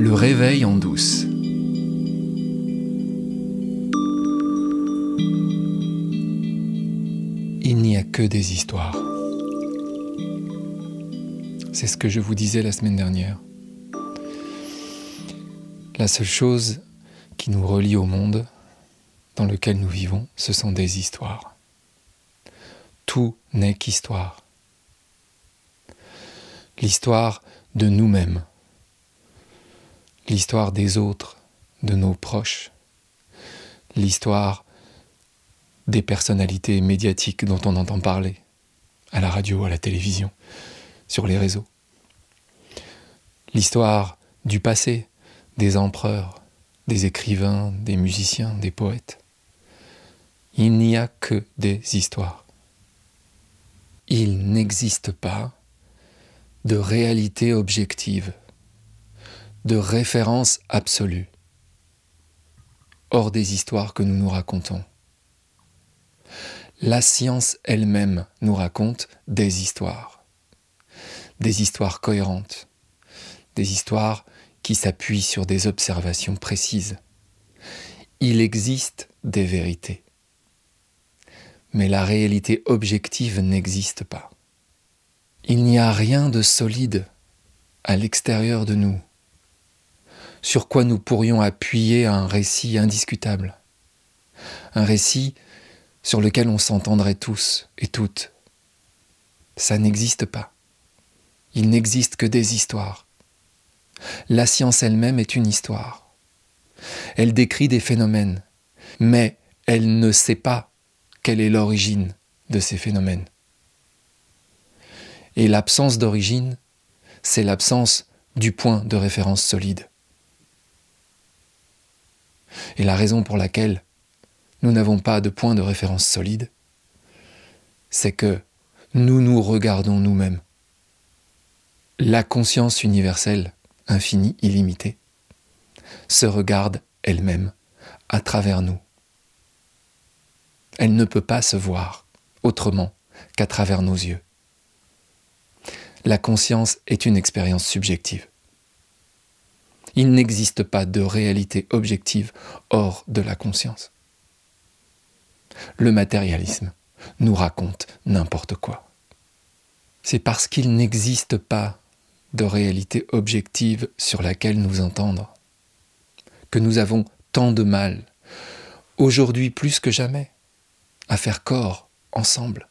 Le réveil en douce. Il n'y a que des histoires. C'est ce que je vous disais la semaine dernière. La seule chose qui nous relie au monde dans lequel nous vivons, ce sont des histoires. Tout n'est qu'histoire. L'histoire de nous-mêmes, l'histoire des autres, de nos proches, l'histoire des personnalités médiatiques dont on entend parler, à la radio, à la télévision, sur les réseaux. L'histoire du passé, des empereurs, des écrivains, des musiciens, des poètes. Il n'y a que des histoires. Il n'existe pas de réalité objective, de référence absolue, hors des histoires que nous nous racontons. La science elle-même nous raconte des histoires, des histoires cohérentes, des histoires qui s'appuient sur des observations précises. Il existe des vérités, mais la réalité objective n'existe pas. Il n'y a rien de solide à l'extérieur de nous sur quoi nous pourrions appuyer un récit indiscutable, un récit sur lequel on s'entendrait tous et toutes. Ça n'existe pas. Il n'existe que des histoires. La science elle-même est une histoire. Elle décrit des phénomènes, mais elle ne sait pas quelle est l'origine de ces phénomènes. Et l'absence d'origine, c'est l'absence du point de référence solide. Et la raison pour laquelle nous n'avons pas de point de référence solide, c'est que nous nous regardons nous-mêmes. La conscience universelle, infinie, illimitée, se regarde elle-même à travers nous. Elle ne peut pas se voir autrement qu'à travers nos yeux. La conscience est une expérience subjective. Il n'existe pas de réalité objective hors de la conscience. Le matérialisme nous raconte n'importe quoi. C'est parce qu'il n'existe pas de réalité objective sur laquelle nous entendre que nous avons tant de mal, aujourd'hui plus que jamais, à faire corps ensemble,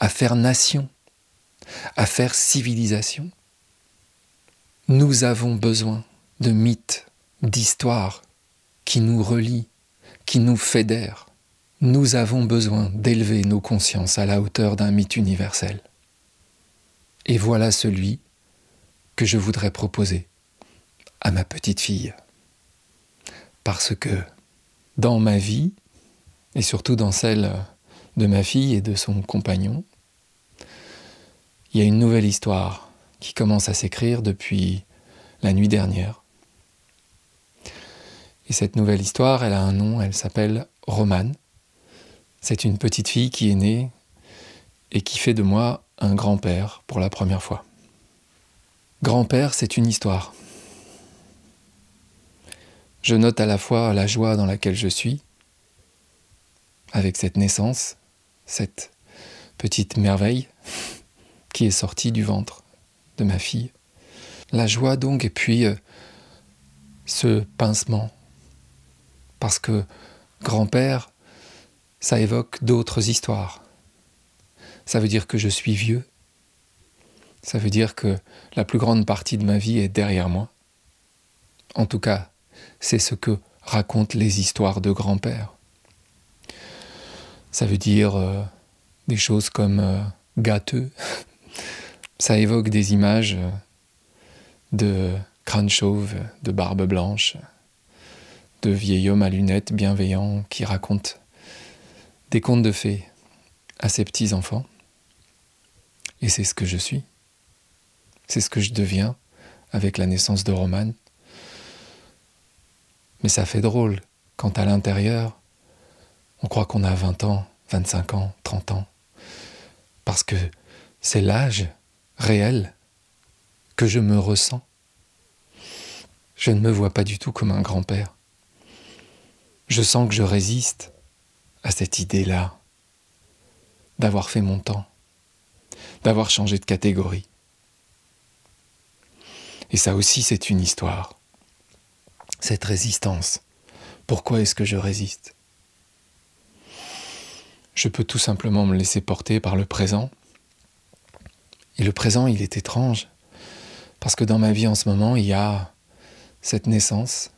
à faire nation, à faire civilisation. Nous avons besoin de mythes, d'histoires qui nous relient, qui nous fédèrent. Nous avons besoin d'élever nos consciences à la hauteur d'un mythe universel. Et voilà celui que je voudrais proposer à ma petite fille. Parce que dans ma vie, et surtout dans celle de ma fille et de son compagnon, il y a une nouvelle histoire qui commence à s'écrire depuis la nuit dernière. Et cette nouvelle histoire, elle a un nom, elle s'appelle Romane. C'est une petite fille qui est née et qui fait de moi un grand-père pour la première fois. Grand-père, c'est une histoire. Je note à la fois la joie dans laquelle je suis, avec cette naissance, cette petite merveille qui est sortie du ventre de ma fille. La joie donc, et puis euh, ce pincement. Parce que grand-père, ça évoque d'autres histoires. Ça veut dire que je suis vieux. Ça veut dire que la plus grande partie de ma vie est derrière moi. En tout cas, c'est ce que racontent les histoires de grand-père. Ça veut dire euh, des choses comme euh, gâteux, ça évoque des images euh, de crâne chauve, de barbe blanche, de vieil homme à lunettes bienveillant qui raconte des contes de fées à ses petits-enfants. Et c'est ce que je suis. C'est ce que je deviens avec la naissance de Romane. Mais ça fait drôle quand à l'intérieur, on croit qu'on a 20 ans, 25 ans, 30 ans. Parce que c'est l'âge réel que je me ressens. je ne me vois pas du tout comme un grand-père. Je sens que je résiste à cette idée-là d'avoir fait mon temps, d'avoir changé de catégorie. Et ça aussi, c'est une histoire. Cette résistance. Pourquoi est-ce que je résiste? Je peux tout simplement me laisser porter par le présent. Et le présent, il est étrange. Parce que dans ma vie en ce moment, il y a cette naissance,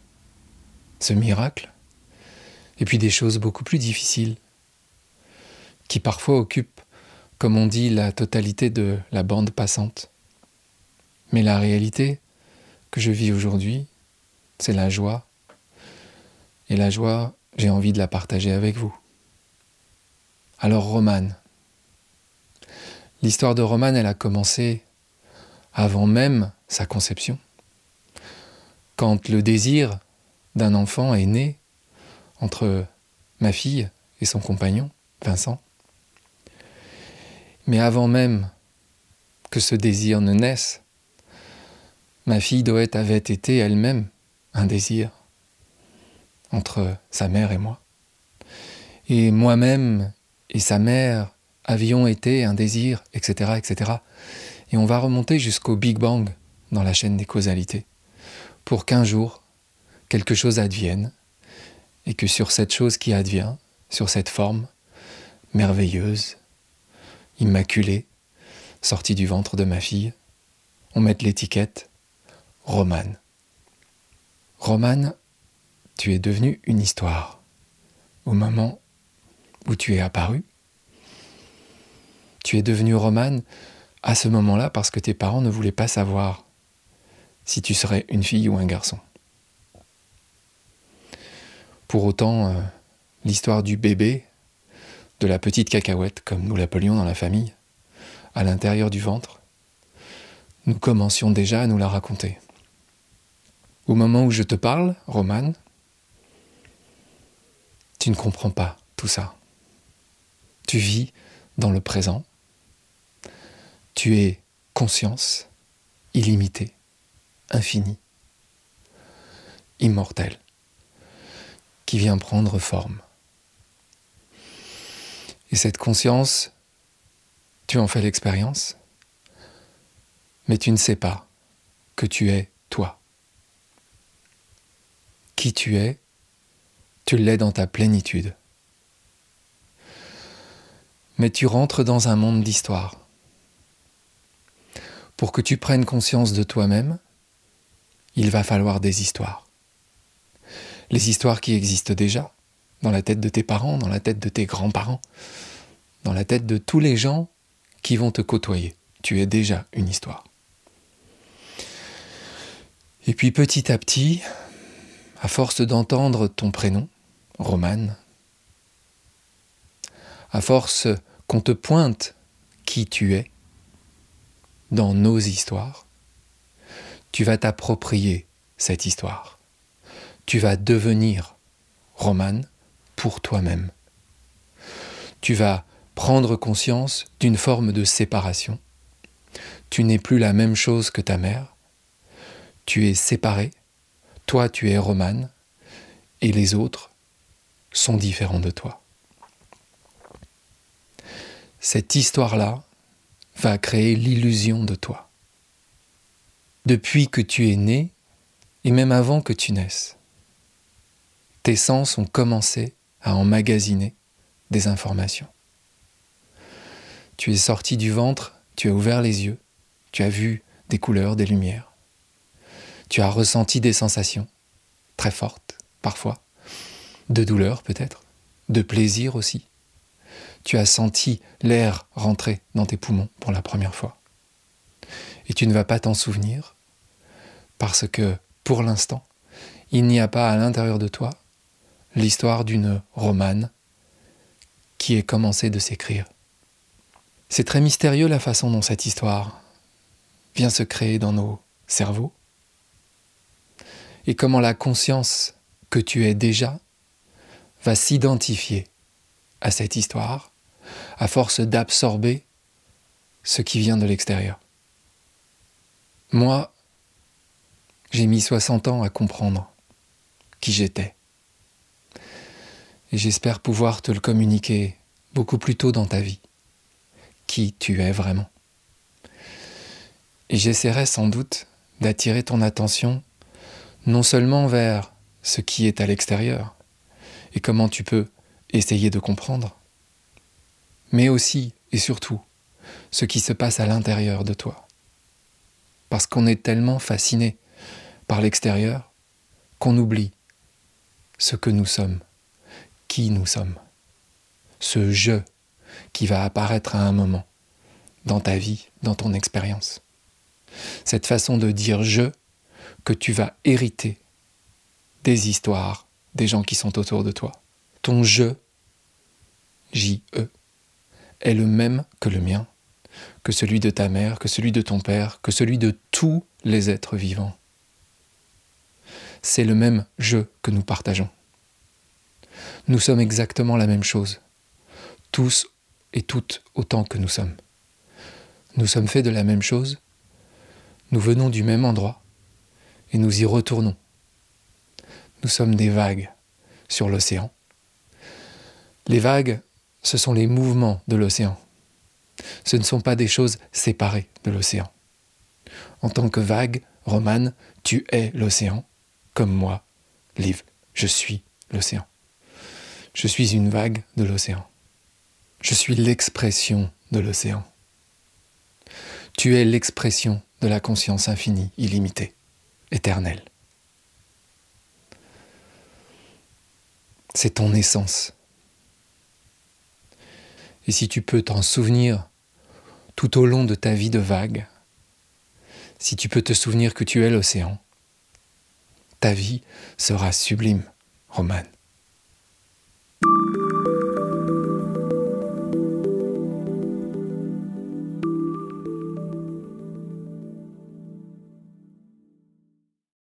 ce miracle, et puis des choses beaucoup plus difficiles, qui parfois occupent, comme on dit, la totalité de la bande passante. Mais la réalité que je vis aujourd'hui, c'est la joie. Et la joie, j'ai envie de la partager avec vous. Alors Romane. L'histoire de Romane, elle a commencé avant même sa conception. Quand le désir d'un enfant est né entre ma fille et son compagnon, Vincent. Mais avant même que ce désir ne naisse, ma fille Doët avait été elle-même un désir entre sa mère et moi. Et moi-même et sa mère avions été un désir, etc., etc. Et on va remonter jusqu'au Big Bang dans la chaîne des causalités, pour qu'un jour, quelque chose advienne, et que sur cette chose qui advient, sur cette forme merveilleuse, immaculée, sortie du ventre de ma fille, on mette l'étiquette Romane. Romane, tu es devenue une histoire au moment où tu es apparu. Tu es devenue Romane à ce moment-là parce que tes parents ne voulaient pas savoir si tu serais une fille ou un garçon. Pour autant, euh, l'histoire du bébé, de la petite cacahuète, comme nous l'appelions dans la famille, à l'intérieur du ventre, nous commencions déjà à nous la raconter. Au moment où je te parle, Romane, tu ne comprends pas tout ça. Tu vis dans le présent. Tu es conscience illimitée, infinie, immortelle, qui vient prendre forme. Et cette conscience, tu en fais l'expérience, mais tu ne sais pas que tu es toi qui tu es, tu l'es dans ta plénitude. Mais tu rentres dans un monde d'histoire. Pour que tu prennes conscience de toi-même, il va falloir des histoires. Les histoires qui existent déjà, dans la tête de tes parents, dans la tête de tes grands-parents, dans la tête de tous les gens qui vont te côtoyer. Tu es déjà une histoire. Et puis petit à petit, à force d'entendre ton prénom, Romane, à force qu'on te pointe qui tu es dans nos histoires, tu vas t'approprier cette histoire. Tu vas devenir Romane pour toi-même. Tu vas prendre conscience d'une forme de séparation. Tu n'es plus la même chose que ta mère. Tu es séparé toi, tu es romane et les autres sont différents de toi. Cette histoire-là va créer l'illusion de toi. Depuis que tu es né, et même avant que tu naisses, tes sens ont commencé à emmagasiner des informations. Tu es sorti du ventre, tu as ouvert les yeux, tu as vu des couleurs, des lumières. Tu as ressenti des sensations très fortes, parfois, de douleur peut-être, de plaisir aussi. Tu as senti l'air rentrer dans tes poumons pour la première fois. Et tu ne vas pas t'en souvenir parce que, pour l'instant, il n'y a pas à l'intérieur de toi l'histoire d'une romane qui est commencée de s'écrire. C'est très mystérieux la façon dont cette histoire vient se créer dans nos cerveaux, et comment la conscience que tu es déjà va s'identifier à cette histoire à force d'absorber ce qui vient de l'extérieur. Moi, J'ai mis 60 ans à comprendre qui j'étais. Et j'espère pouvoir te le communiquer beaucoup plus tôt dans ta vie, qui tu es vraiment. Et j'essaierai sans doute d'attirer ton attention non seulement vers ce qui est à l'extérieur et comment tu peux essayer de comprendre, mais aussi et surtout ce qui se passe à l'intérieur de toi. Parce qu'on est tellement fasciné par l'extérieur qu'on oublie ce que nous sommes, qui nous sommes, ce je qui va apparaître à un moment dans ta vie, dans ton expérience. Cette façon de dire je que tu vas hériter des histoires des gens qui sont autour de toi. Ton je, J-E, est le même que le mien, que celui de ta mère, que celui de ton père, que celui de tous les êtres vivants. C'est le même je que nous partageons. Nous sommes exactement la même chose, tous et toutes autant que nous sommes. Nous sommes faits de la même chose, nous venons du même endroit et nous y retournons. Nous sommes des vagues sur l'océan. Les vagues, ce sont les mouvements de l'océan. Ce ne sont pas des choses séparées de l'océan. En tant que vague, Romane, tu es l'océan, comme moi, Liv, je suis l'océan. Je suis une vague de l'océan. Je suis l'expression de l'océan. Tu es l'expression de la conscience infinie, illimitée, éternelle. C'est ton essence. Et si tu peux t'en souvenir tout au long de ta vie de vague, si tu peux te souvenir que tu es l'océan, ta vie sera sublime, Romane.